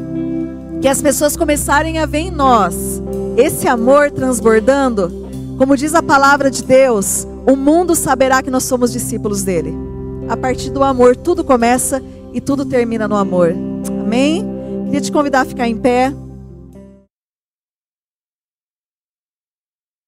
que as pessoas começarem a ver em nós esse amor transbordando, como diz a palavra de Deus, o mundo saberá que nós somos discípulos dele. A partir do amor, tudo começa e tudo termina no amor. Amém? Queria te convidar a ficar em pé.